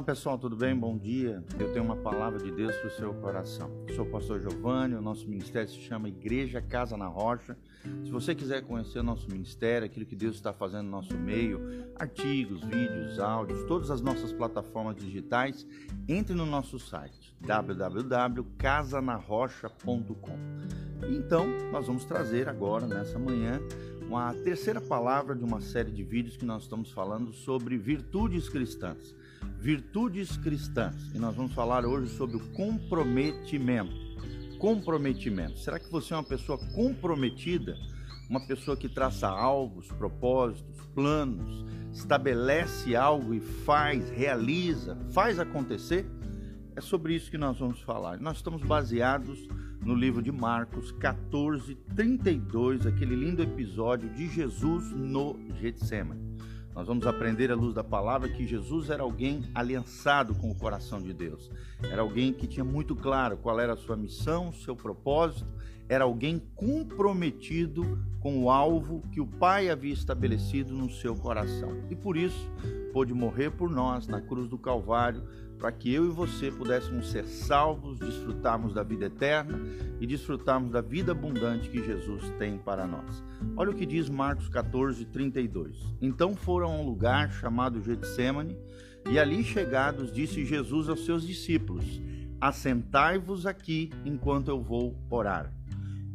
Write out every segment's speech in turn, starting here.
Olá pessoal, tudo bem? Bom dia. Eu tenho uma palavra de Deus para o seu coração. Eu sou o pastor Giovanni, o nosso ministério se chama Igreja Casa na Rocha. Se você quiser conhecer o nosso ministério, aquilo que Deus está fazendo no nosso meio, artigos, vídeos, áudios, todas as nossas plataformas digitais, entre no nosso site www.casanarrocha.com. Então, nós vamos trazer agora, nessa manhã, uma terceira palavra de uma série de vídeos que nós estamos falando sobre virtudes cristãs. Virtudes cristãs. E nós vamos falar hoje sobre o comprometimento. Comprometimento. Será que você é uma pessoa comprometida? Uma pessoa que traça alvos, propósitos, planos, estabelece algo e faz, realiza, faz acontecer? É sobre isso que nós vamos falar. Nós estamos baseados no livro de Marcos 14, 32, aquele lindo episódio de Jesus no Getsemane. Nós vamos aprender à luz da palavra que Jesus era alguém aliançado com o coração de Deus. Era alguém que tinha muito claro qual era a sua missão, seu propósito. Era alguém comprometido com o alvo que o Pai havia estabelecido no seu coração. E por isso pôde morrer por nós na cruz do Calvário para que eu e você pudéssemos ser salvos, desfrutarmos da vida eterna e desfrutarmos da vida abundante que Jesus tem para nós. Olha o que diz Marcos 14, 32. Então foram a um lugar chamado Getsemane, e ali chegados, disse Jesus aos seus discípulos: Assentai-vos aqui enquanto eu vou orar.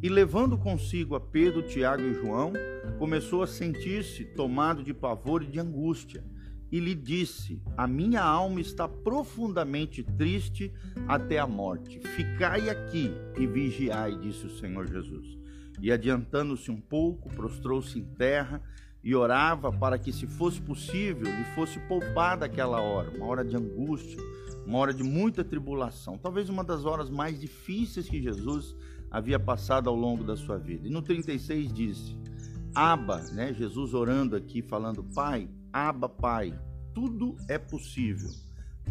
E levando consigo a Pedro, Tiago e João, começou a sentir-se tomado de pavor e de angústia e lhe disse: A minha alma está profundamente triste até a morte. Ficai aqui e vigiai, disse o Senhor Jesus. E adiantando-se um pouco, prostrou-se em terra e orava para que, se fosse possível, lhe fosse poupada aquela hora, uma hora de angústia, uma hora de muita tribulação, talvez uma das horas mais difíceis que Jesus havia passado ao longo da sua vida. E no 36 disse: Aba, né? Jesus orando aqui, falando: Pai, Aba, Pai, tudo é possível.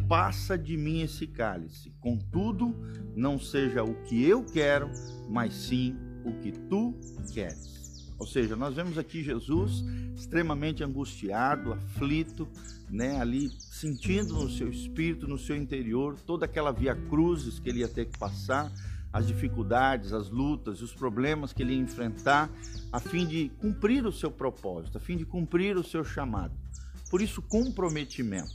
Passa de mim esse cálice. Contudo, não seja o que eu quero, mas sim o que tu queres. Ou seja, nós vemos aqui Jesus extremamente angustiado, aflito, né, ali sentindo no seu espírito, no seu interior, toda aquela via cruzes que ele ia ter que passar, as dificuldades, as lutas, os problemas que ele ia enfrentar, a fim de cumprir o seu propósito, a fim de cumprir o seu chamado. Por isso, comprometimento.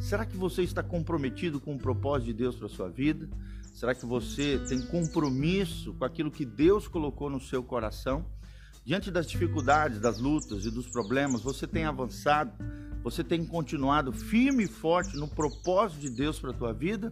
Será que você está comprometido com o propósito de Deus para a sua vida? Será que você tem compromisso com aquilo que Deus colocou no seu coração? Diante das dificuldades, das lutas e dos problemas, você tem avançado? Você tem continuado firme e forte no propósito de Deus para a tua vida?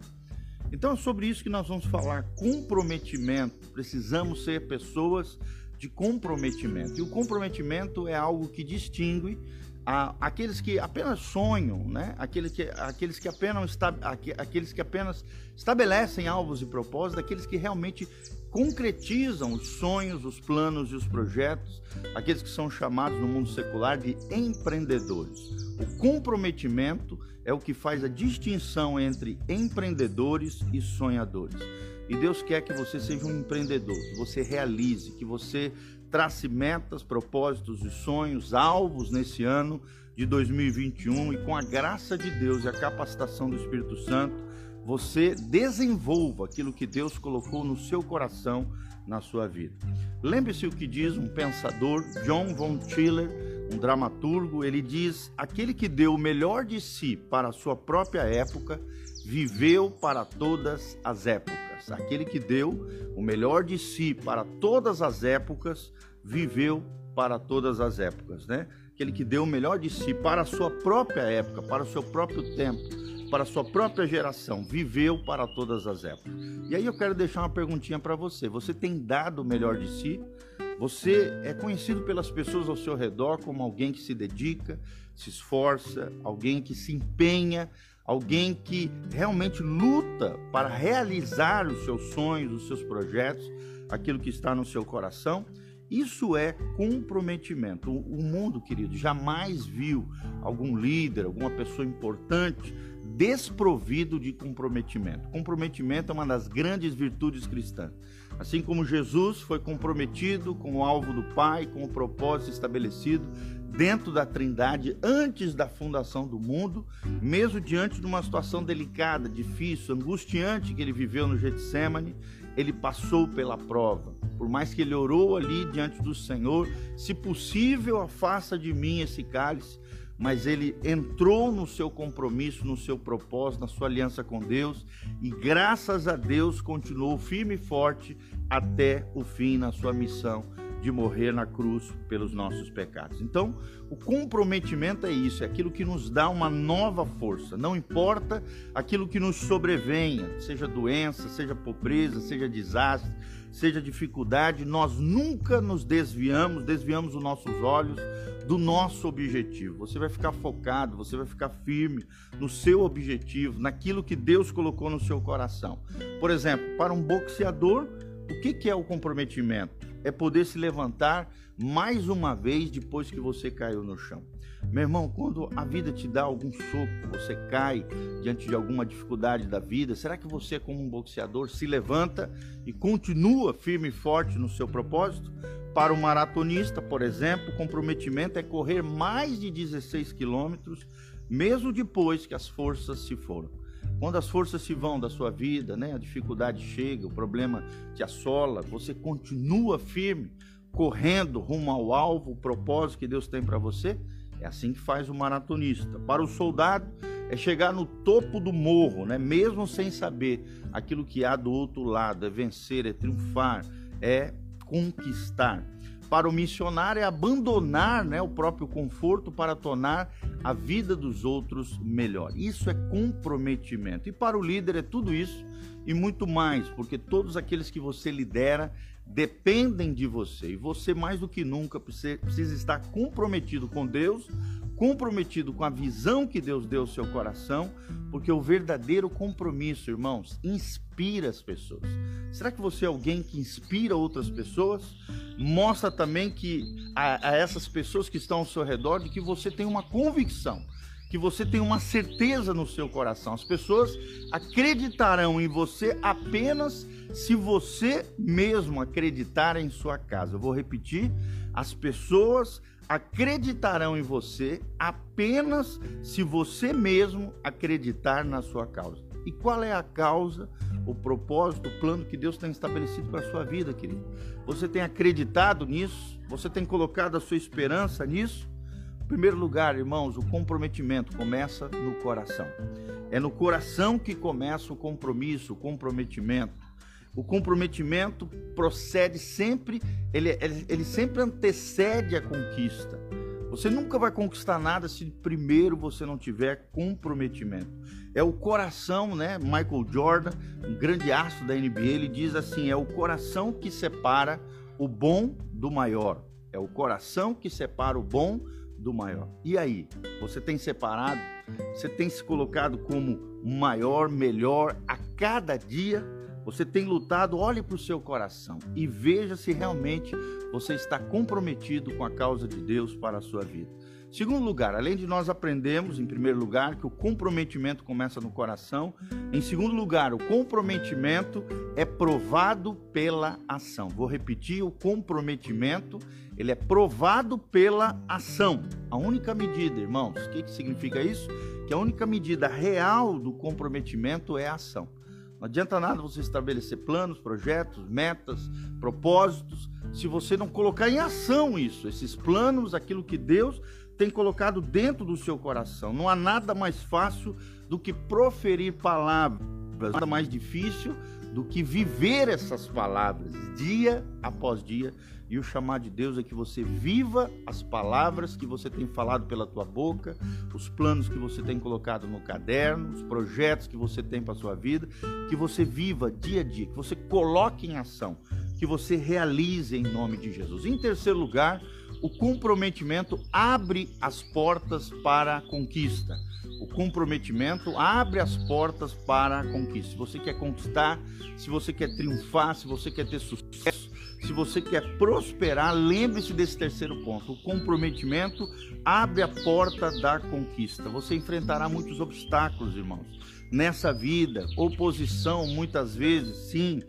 Então é sobre isso que nós vamos falar, comprometimento. Precisamos ser pessoas de comprometimento. E o comprometimento é algo que distingue a, aqueles que apenas sonham, né? aqueles, que, aqueles, que apenas, aqueles que apenas estabelecem alvos e propósitos, aqueles que realmente concretizam os sonhos, os planos e os projetos, aqueles que são chamados no mundo secular de empreendedores. O comprometimento é o que faz a distinção entre empreendedores e sonhadores. E Deus quer que você seja um empreendedor, que você realize, que você trace metas, propósitos e sonhos, alvos nesse ano de 2021 e com a graça de Deus e a capacitação do Espírito Santo, você desenvolva aquilo que Deus colocou no seu coração, na sua vida. Lembre-se o que diz um pensador, John von Schiller, um dramaturgo, ele diz: aquele que deu o melhor de si para a sua própria época, viveu para todas as épocas. Aquele que deu o melhor de si para todas as épocas, viveu para todas as épocas, né? Aquele que deu o melhor de si para a sua própria época, para o seu próprio tempo, para a sua própria geração, viveu para todas as épocas. E aí eu quero deixar uma perguntinha para você. Você tem dado o melhor de si? Você é conhecido pelas pessoas ao seu redor como alguém que se dedica, se esforça, alguém que se empenha, alguém que realmente luta para realizar os seus sonhos, os seus projetos, aquilo que está no seu coração. Isso é comprometimento. O mundo, querido, jamais viu algum líder, alguma pessoa importante desprovido de comprometimento. Comprometimento é uma das grandes virtudes cristãs. Assim como Jesus foi comprometido com o alvo do Pai, com o propósito estabelecido, dentro da Trindade antes da fundação do mundo, mesmo diante de uma situação delicada, difícil, angustiante que ele viveu no Getsemane, ele passou pela prova. Por mais que ele orou ali diante do Senhor, se possível, afasta de mim esse cálice, mas ele entrou no seu compromisso, no seu propósito, na sua aliança com Deus e graças a Deus continuou firme e forte até o fim na sua missão de morrer na cruz pelos nossos pecados. Então, o comprometimento é isso, é aquilo que nos dá uma nova força. Não importa aquilo que nos sobrevenha, seja doença, seja pobreza, seja desastre, seja dificuldade, nós nunca nos desviamos, desviamos os nossos olhos do nosso objetivo. Você vai ficar focado, você vai ficar firme no seu objetivo, naquilo que Deus colocou no seu coração. Por exemplo, para um boxeador, o que é o comprometimento? é poder se levantar mais uma vez depois que você caiu no chão. Meu irmão, quando a vida te dá algum soco, você cai diante de alguma dificuldade da vida, será que você, como um boxeador, se levanta e continua firme e forte no seu propósito? Para o maratonista, por exemplo, o comprometimento é correr mais de 16 quilômetros, mesmo depois que as forças se foram. Quando as forças se vão da sua vida, né, a dificuldade chega, o problema te assola, você continua firme, correndo rumo ao alvo, o propósito que Deus tem para você. É assim que faz o maratonista. Para o soldado, é chegar no topo do morro, né? mesmo sem saber aquilo que há do outro lado, é vencer, é triunfar, é conquistar para o missionário é abandonar né, o próprio conforto para tornar a vida dos outros melhor. Isso é comprometimento. E para o líder é tudo isso e muito mais, porque todos aqueles que você lidera dependem de você. E você, mais do que nunca, precisa estar comprometido com Deus, comprometido com a visão que Deus deu ao seu coração, porque o verdadeiro compromisso, irmãos, inspira as pessoas. Será que você é alguém que inspira outras pessoas? mostra também que a, a essas pessoas que estão ao seu redor de que você tem uma convicção, que você tem uma certeza no seu coração. As pessoas acreditarão em você apenas se você mesmo acreditar em sua casa. Eu vou repetir: as pessoas acreditarão em você apenas se você mesmo acreditar na sua causa. E qual é a causa, o propósito, o plano que Deus tem estabelecido para a sua vida, querido? Você tem acreditado nisso? Você tem colocado a sua esperança nisso? Primeiro lugar, irmãos, o comprometimento começa no coração. É no coração que começa o compromisso, o comprometimento. O comprometimento procede sempre, ele, ele, ele sempre antecede a conquista. Você nunca vai conquistar nada se primeiro você não tiver comprometimento. É o coração, né? Michael Jordan, um grande astro da NBA, ele diz assim: é o coração que separa o bom do maior. É o coração que separa o bom do maior. E aí, você tem separado? Você tem se colocado como maior, melhor a cada dia? Você tem lutado? Olhe para o seu coração e veja se realmente você está comprometido com a causa de Deus para a sua vida. Segundo lugar, além de nós aprendemos, em primeiro lugar, que o comprometimento começa no coração. Em segundo lugar, o comprometimento é provado pela ação. Vou repetir, o comprometimento, ele é provado pela ação. A única medida, irmãos, o que, que significa isso? Que a única medida real do comprometimento é a ação. Não adianta nada você estabelecer planos, projetos, metas, propósitos, se você não colocar em ação isso, esses planos, aquilo que Deus tem colocado dentro do seu coração. Não há nada mais fácil do que proferir palavras, nada mais difícil do que viver essas palavras dia após dia. E o chamar de Deus é que você viva as palavras que você tem falado pela tua boca, os planos que você tem colocado no caderno, os projetos que você tem para a sua vida, que você viva dia a dia, que você coloque em ação, que você realize em nome de Jesus. Em terceiro lugar, o comprometimento abre as portas para a conquista. O comprometimento abre as portas para a conquista. Se você quer conquistar, se você quer triunfar, se você quer ter sucesso, se você quer prosperar, lembre-se desse terceiro ponto. O comprometimento abre a porta da conquista. Você enfrentará muitos obstáculos, irmãos, nessa vida. Oposição, muitas vezes, sim.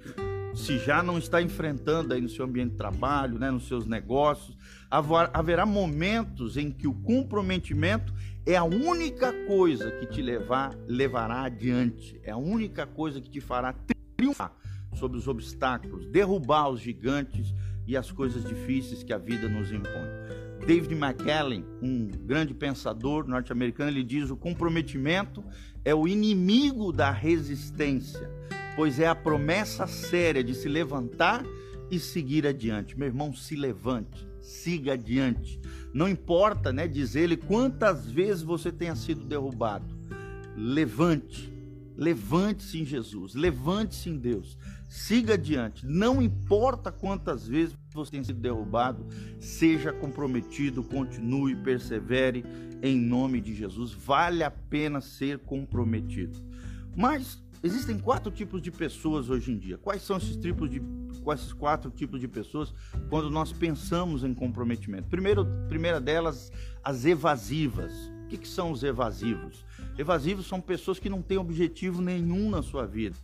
se já não está enfrentando aí no seu ambiente de trabalho, né, nos seus negócios, haverá momentos em que o comprometimento é a única coisa que te levar, levará adiante, é a única coisa que te fará triunfar sobre os obstáculos, derrubar os gigantes e as coisas difíceis que a vida nos impõe. David McKellen, um grande pensador norte-americano, ele diz: o comprometimento é o inimigo da resistência, pois é a promessa séria de se levantar e seguir adiante. Meu irmão, se levante, siga adiante. Não importa, né, diz ele, quantas vezes você tenha sido derrubado. Levante, levante-se em Jesus, levante-se em Deus. Siga adiante. Não importa quantas vezes você tenha sido derrubado, seja comprometido, continue, persevere em nome de Jesus. Vale a pena ser comprometido. Mas existem quatro tipos de pessoas hoje em dia. Quais são esses tipos de esses quatro tipos de pessoas quando nós pensamos em comprometimento? Primeiro, primeira delas, as evasivas. O que, que são os evasivos? Evasivos são pessoas que não têm objetivo nenhum na sua vida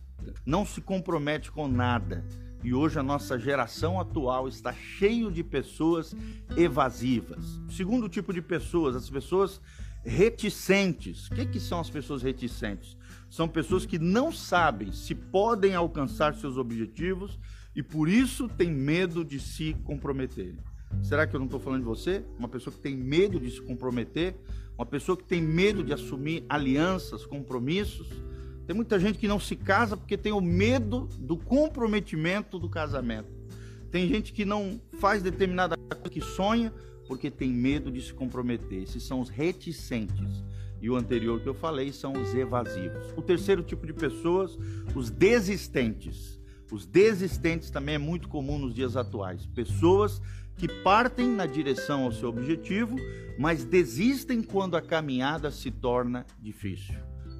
não se compromete com nada. E hoje a nossa geração atual está cheio de pessoas evasivas. Segundo tipo de pessoas, as pessoas reticentes. O que, que são as pessoas reticentes? São pessoas que não sabem se podem alcançar seus objetivos e por isso têm medo de se comprometerem. Será que eu não estou falando de você? Uma pessoa que tem medo de se comprometer, uma pessoa que tem medo de assumir alianças, compromissos, tem muita gente que não se casa porque tem o medo do comprometimento do casamento. Tem gente que não faz determinada coisa que sonha porque tem medo de se comprometer. Esses são os reticentes. E o anterior que eu falei são os evasivos. O terceiro tipo de pessoas, os desistentes. Os desistentes também é muito comum nos dias atuais. Pessoas que partem na direção ao seu objetivo, mas desistem quando a caminhada se torna difícil.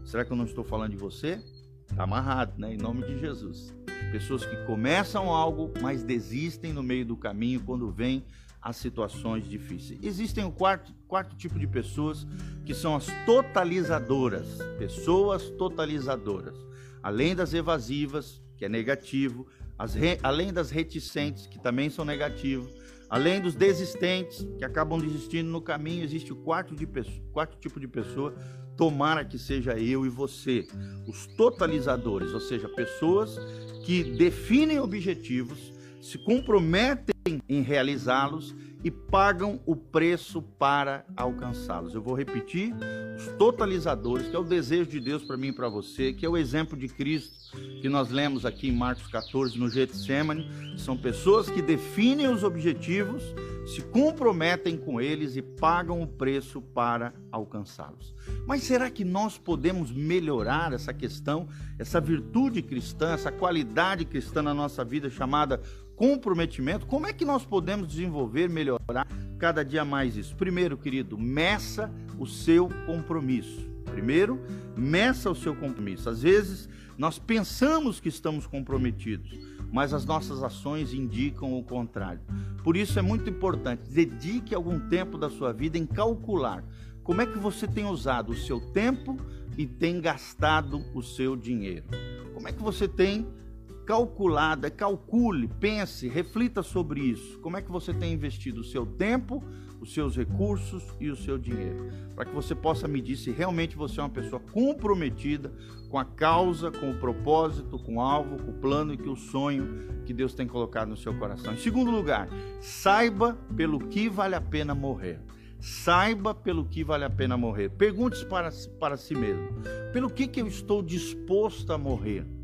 Será que eu não estou falando de você? Está amarrado, né? Em nome de Jesus. Pessoas que começam algo, mas desistem no meio do caminho quando vem as situações difíceis. Existem o quarto, quarto tipo de pessoas que são as totalizadoras. Pessoas totalizadoras. Além das evasivas, que é negativo, re, além das reticentes, que também são negativos, além dos desistentes, que acabam desistindo no caminho, existe o quarto, de, quarto tipo de pessoa tomara que seja eu e você, os totalizadores, ou seja, pessoas que definem objetivos, se comprometem em realizá-los e pagam o preço para alcançá-los. Eu vou repetir: os totalizadores, que é o desejo de Deus para mim e para você, que é o exemplo de Cristo que nós lemos aqui em Marcos 14 no Getsemane, são pessoas que definem os objetivos, se comprometem com eles e pagam o preço para alcançá-los. Mas será que nós podemos melhorar essa questão, essa virtude cristã, essa qualidade cristã na nossa vida chamada comprometimento, como é que nós podemos desenvolver, melhorar cada dia mais isso? Primeiro, querido, meça o seu compromisso. Primeiro, meça o seu compromisso. Às vezes, nós pensamos que estamos comprometidos, mas as nossas ações indicam o contrário. Por isso é muito importante, dedique algum tempo da sua vida em calcular como é que você tem usado o seu tempo e tem gastado o seu dinheiro. Como é que você tem calculada, calcule, pense, reflita sobre isso. Como é que você tem investido o seu tempo, os seus recursos e o seu dinheiro, para que você possa medir se realmente você é uma pessoa comprometida com a causa, com o propósito, com o alvo, com o plano e com o sonho que Deus tem colocado no seu coração. Em segundo lugar, saiba pelo que vale a pena morrer. Saiba pelo que vale a pena morrer. Pergunte-se para, para si mesmo: pelo que, que eu estou disposto a morrer?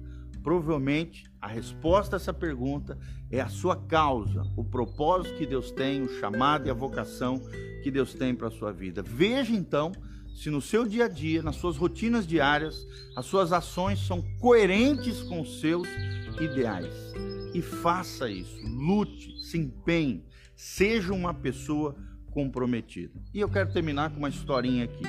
Provavelmente a resposta a essa pergunta é a sua causa, o propósito que Deus tem, o chamado e a vocação que Deus tem para a sua vida. Veja então se no seu dia a dia, nas suas rotinas diárias, as suas ações são coerentes com os seus ideais. E faça isso, lute, se empenhe, seja uma pessoa comprometida. E eu quero terminar com uma historinha aqui.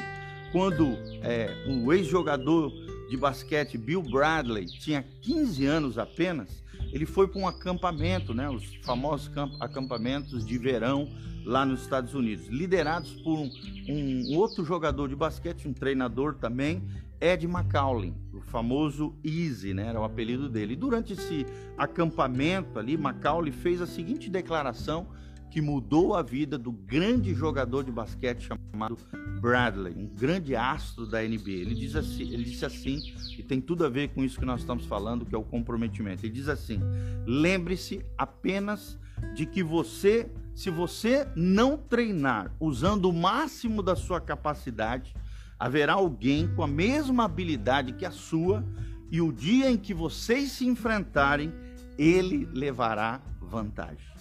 Quando é, um ex-jogador de basquete Bill Bradley tinha 15 anos apenas, ele foi para um acampamento, né, os famosos acampamentos de verão lá nos Estados Unidos, liderados por um, um outro jogador de basquete, um treinador também, Ed McCauley, o famoso Easy, né, era o apelido dele. E durante esse acampamento ali, McCauley fez a seguinte declaração que mudou a vida do grande jogador de basquete chamado Bradley, um grande astro da NBA. Ele, diz assim, ele disse assim, e tem tudo a ver com isso que nós estamos falando, que é o comprometimento. Ele diz assim: lembre-se apenas de que você, se você não treinar usando o máximo da sua capacidade, haverá alguém com a mesma habilidade que a sua, e o dia em que vocês se enfrentarem, ele levará vantagem.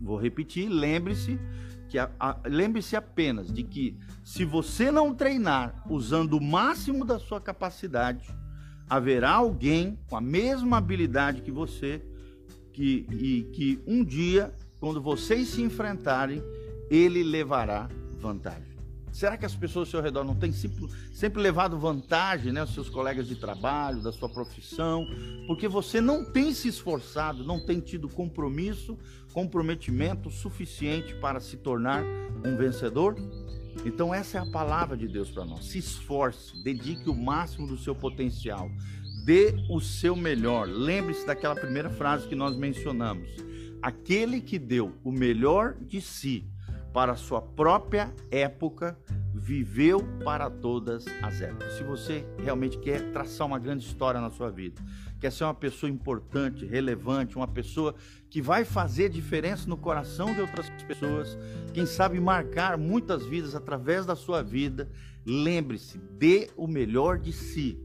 Vou repetir, lembre-se que lembre-se apenas de que se você não treinar usando o máximo da sua capacidade, haverá alguém com a mesma habilidade que você que, e que um dia, quando vocês se enfrentarem, ele levará vantagem. Será que as pessoas ao seu redor não têm sempre, sempre levado vantagem, né, os seus colegas de trabalho, da sua profissão, porque você não tem se esforçado, não tem tido compromisso, comprometimento suficiente para se tornar um vencedor? Então essa é a palavra de Deus para nós. Se esforce, dedique o máximo do seu potencial, dê o seu melhor. Lembre-se daquela primeira frase que nós mencionamos. Aquele que deu o melhor de si para sua própria época, viveu para todas as épocas. Se você realmente quer traçar uma grande história na sua vida, quer ser uma pessoa importante, relevante, uma pessoa que vai fazer diferença no coração de outras pessoas, quem sabe marcar muitas vidas através da sua vida, lembre-se, dê o melhor de si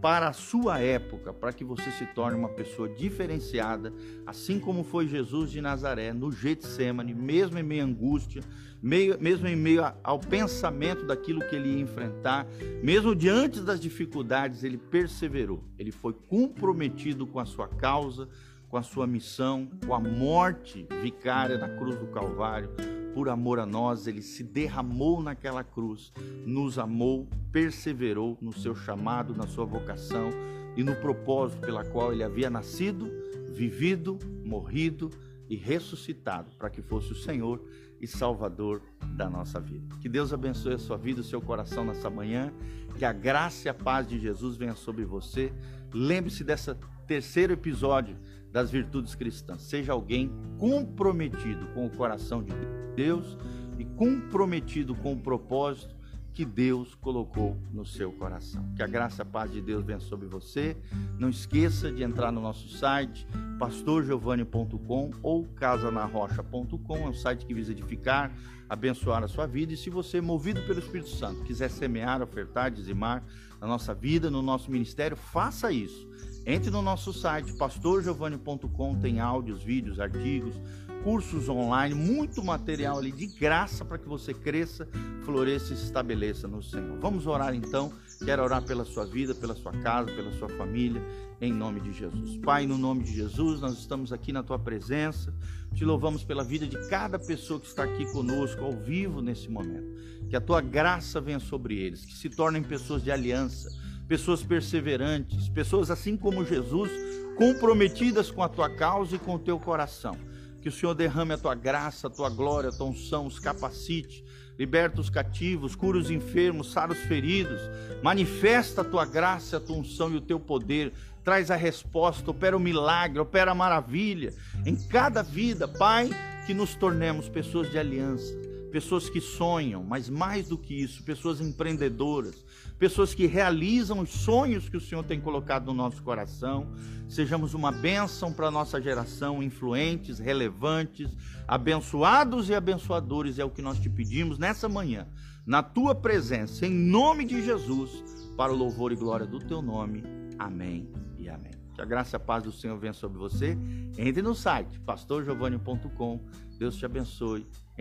para a sua época, para que você se torne uma pessoa diferenciada, assim como foi Jesus de Nazaré no Getsemane, mesmo em meio à angústia, meio, mesmo em meio ao pensamento daquilo que ele ia enfrentar, mesmo diante das dificuldades, ele perseverou. Ele foi comprometido com a sua causa, com a sua missão, com a morte vicária na cruz do Calvário por amor a nós, ele se derramou naquela cruz, nos amou, perseverou no seu chamado, na sua vocação e no propósito pela qual ele havia nascido, vivido, morrido e ressuscitado, para que fosse o Senhor e Salvador da nossa vida. Que Deus abençoe a sua vida, o seu coração nessa manhã, que a graça e a paz de Jesus venha sobre você. Lembre-se desse terceiro episódio das virtudes cristãs. Seja alguém comprometido com o coração de Deus e comprometido com o propósito que Deus colocou no seu coração. Que a graça e a paz de Deus venha sobre você. Não esqueça de entrar no nosso site pastorgiovanni.com ou casanarrocha.com, é um site que visa edificar, abençoar a sua vida. E se você, movido pelo Espírito Santo, quiser semear, ofertar, dizimar na nossa vida, no nosso ministério, faça isso entre no nosso site pastorgiovanni.com, tem áudios, vídeos, artigos, cursos online, muito material ali de graça para que você cresça, floresça e se estabeleça no Senhor. Vamos orar então. Quero orar pela sua vida, pela sua casa, pela sua família, em nome de Jesus. Pai, no nome de Jesus, nós estamos aqui na tua presença. Te louvamos pela vida de cada pessoa que está aqui conosco, ao vivo nesse momento. Que a tua graça venha sobre eles, que se tornem pessoas de aliança pessoas perseverantes, pessoas assim como Jesus, comprometidas com a tua causa e com o teu coração. Que o Senhor derrame a tua graça, a tua glória, a tua unção, os capacite, liberta os cativos, cura os enfermos, sara os feridos, manifesta a tua graça, a tua unção e o teu poder, traz a resposta, opera o milagre, opera a maravilha em cada vida, Pai, que nos tornemos pessoas de aliança, pessoas que sonham, mas mais do que isso, pessoas empreendedoras, pessoas que realizam os sonhos que o Senhor tem colocado no nosso coração. Sejamos uma bênção para a nossa geração, influentes, relevantes, abençoados e abençoadores, é o que nós te pedimos nessa manhã, na tua presença, em nome de Jesus, para o louvor e glória do teu nome. Amém e amém. Que a graça e a paz do Senhor venha sobre você. Entre no site pastorgiovanni.com. Deus te abençoe.